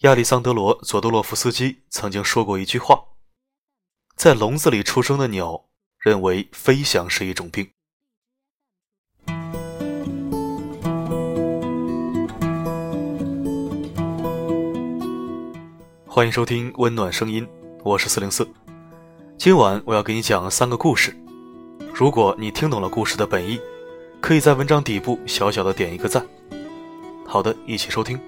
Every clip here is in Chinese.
亚历桑德罗·佐多洛夫斯基曾经说过一句话：“在笼子里出生的鸟认为飞翔是一种病。”欢迎收听温暖声音，我是四零四。今晚我要给你讲三个故事。如果你听懂了故事的本意，可以在文章底部小小的点一个赞。好的，一起收听。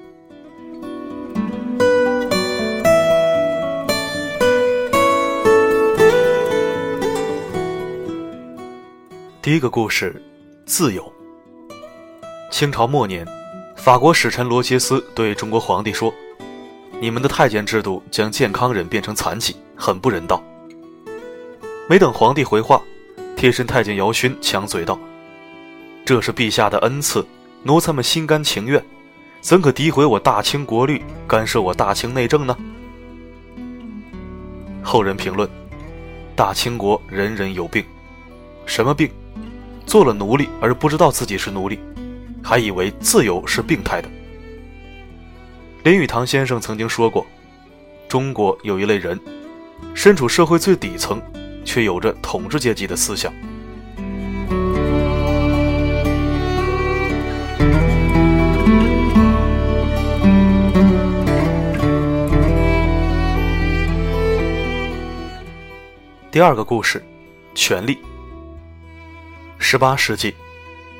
第一个故事，自由。清朝末年，法国使臣罗杰斯对中国皇帝说：“你们的太监制度将健康人变成残疾，很不人道。”没等皇帝回话，贴身太监姚勋抢嘴道：“这是陛下的恩赐，奴才们心甘情愿，怎可诋毁我大清国律，干涉我大清内政呢？”后人评论：“大清国人人有病，什么病？做了奴隶而不知道自己是奴隶，还以为自由是病态的。”林语堂先生曾经说过：“中国有一类人，身处社会最底层。”却有着统治阶级的思想。第二个故事，权力。十八世纪，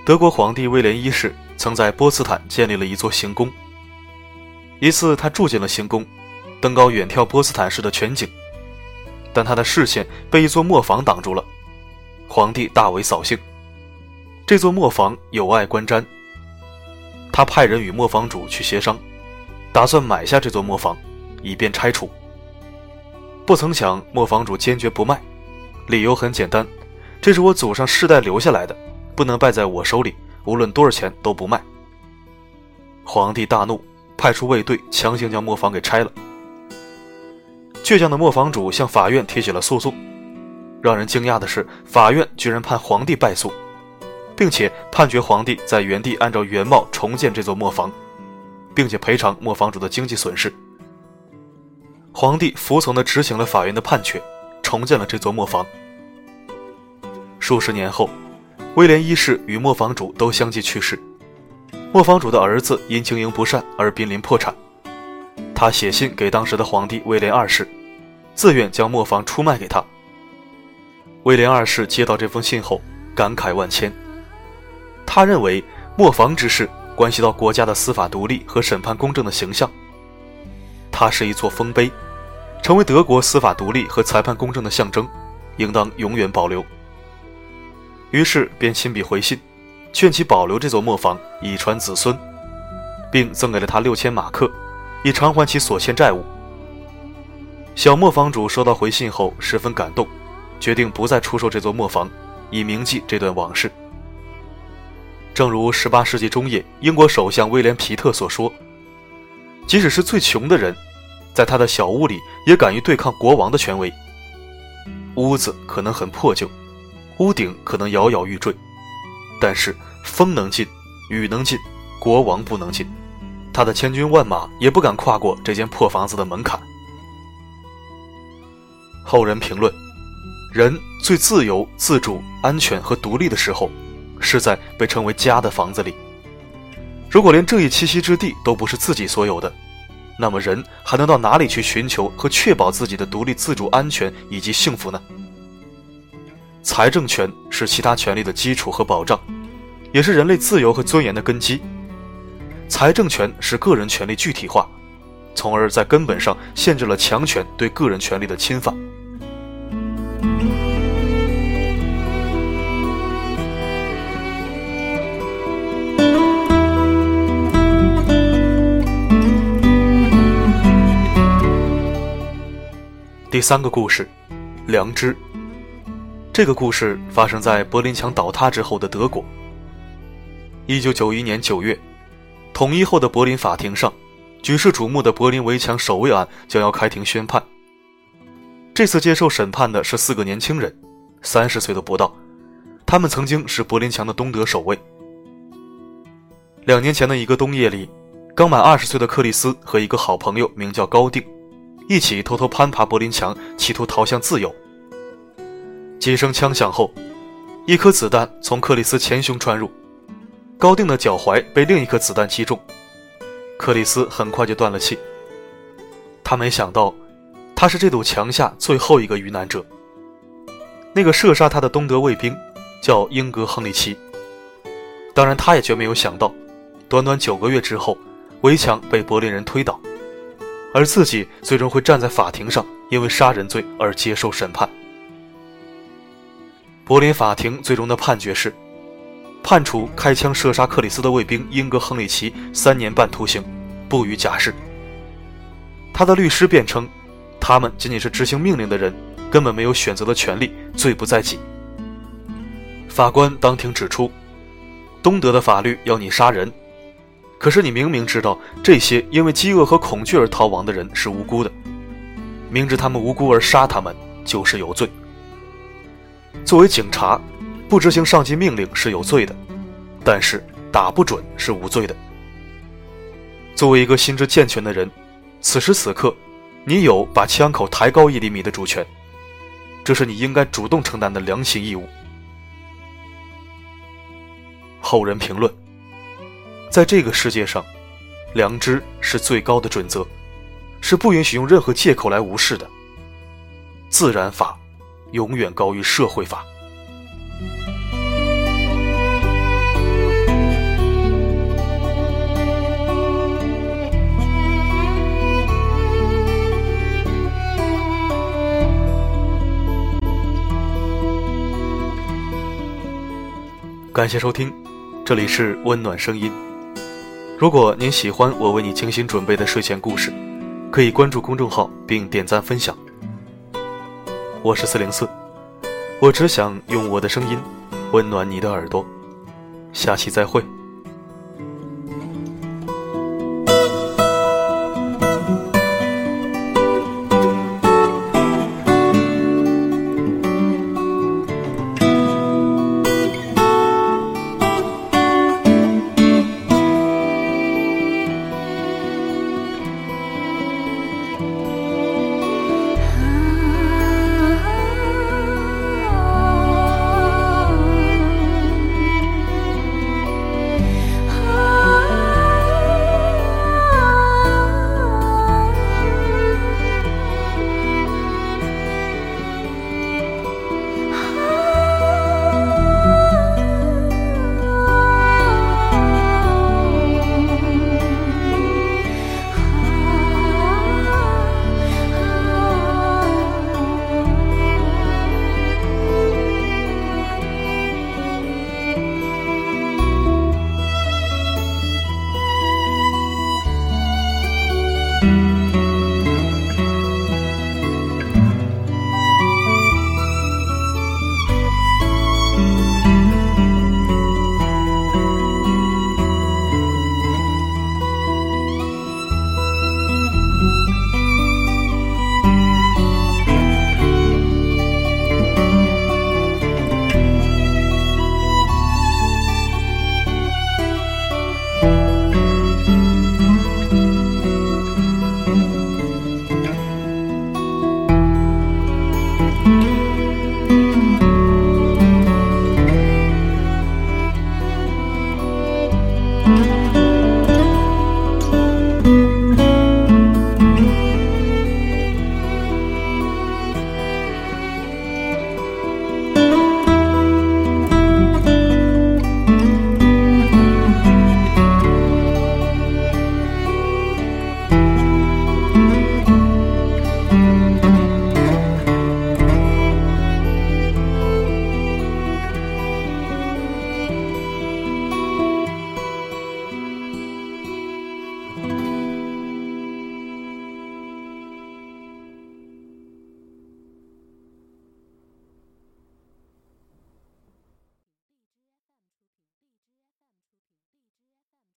德国皇帝威廉一世曾在波茨坦建立了一座行宫。一次，他住进了行宫，登高远眺波茨坦市的全景。但他的视线被一座磨坊挡住了，皇帝大为扫兴。这座磨坊有碍观瞻，他派人与磨坊主去协商，打算买下这座磨坊，以便拆除。不曾想磨坊主坚决不卖，理由很简单：这是我祖上世代留下来的，不能败在我手里，无论多少钱都不卖。皇帝大怒，派出卫队强行将磨坊给拆了。倔强的磨坊主向法院提起了诉讼。让人惊讶的是，法院居然判皇帝败诉，并且判决皇帝在原地按照原貌重建这座磨坊，并且赔偿磨坊主的经济损失。皇帝服从地执行了法院的判决，重建了这座磨坊。数十年后，威廉一世与磨坊主都相继去世，磨坊主的儿子因经营不善而濒临破产。他写信给当时的皇帝威廉二世，自愿将磨坊出卖给他。威廉二世接到这封信后，感慨万千。他认为磨坊之事关系到国家的司法独立和审判公正的形象，它是一座丰碑，成为德国司法独立和裁判公正的象征，应当永远保留。于是便亲笔回信，劝其保留这座磨坊，以传子孙，并赠给了他六千马克。以偿还其所欠债务。小磨坊主收到回信后十分感动，决定不再出售这座磨坊，以铭记这段往事。正如18世纪中叶英国首相威廉·皮特所说：“即使是最穷的人，在他的小屋里也敢于对抗国王的权威。屋子可能很破旧，屋顶可能摇摇欲坠，但是风能进，雨能进，国王不能进。”他的千军万马也不敢跨过这间破房子的门槛。后人评论：人最自由、自主、安全和独立的时候，是在被称为家的房子里。如果连这一栖息之地都不是自己所有的，那么人还能到哪里去寻求和确保自己的独立、自主、安全以及幸福呢？财政权是其他权利的基础和保障，也是人类自由和尊严的根基。财政权是个人权利具体化，从而在根本上限制了强权对个人权利的侵犯。第三个故事，良知。这个故事发生在柏林墙倒塌之后的德国。一九九一年九月。统一后的柏林法庭上，举世瞩目的柏林围墙守卫案将要开庭宣判。这次接受审判的是四个年轻人，三十岁都不到，他们曾经是柏林墙的东德守卫。两年前的一个冬夜里，刚满二十岁的克里斯和一个好朋友名叫高定，一起偷偷攀爬柏林墙，企图逃向自由。几声枪响后，一颗子弹从克里斯前胸穿入，高定的脚踝被另一颗子弹击中，克里斯很快就断了气。他没想到，他是这堵墙下最后一个遇难者。那个射杀他的东德卫兵叫英格·亨利奇，当然，他也绝没有想到，短短九个月之后。围墙被柏林人推倒，而自己最终会站在法庭上，因为杀人罪而接受审判。柏林法庭最终的判决是，判处开枪射杀克里斯的卫兵英格·亨利奇三年半徒刑，不予假释。他的律师辩称，他们仅仅是执行命令的人，根本没有选择的权利，罪不在己。法官当庭指出，东德的法律要你杀人。可是你明明知道这些因为饥饿和恐惧而逃亡的人是无辜的，明知他们无辜而杀他们就是有罪。作为警察，不执行上级命令是有罪的，但是打不准是无罪的。作为一个心智健全的人，此时此刻，你有把枪口抬高一厘米的主权，这是你应该主动承担的良心义务。后人评论。在这个世界上，良知是最高的准则，是不允许用任何借口来无视的。自然法永远高于社会法。感谢收听，这里是温暖声音。如果您喜欢我为你精心准备的睡前故事，可以关注公众号并点赞分享。我是四零四，我只想用我的声音温暖你的耳朵。下期再会。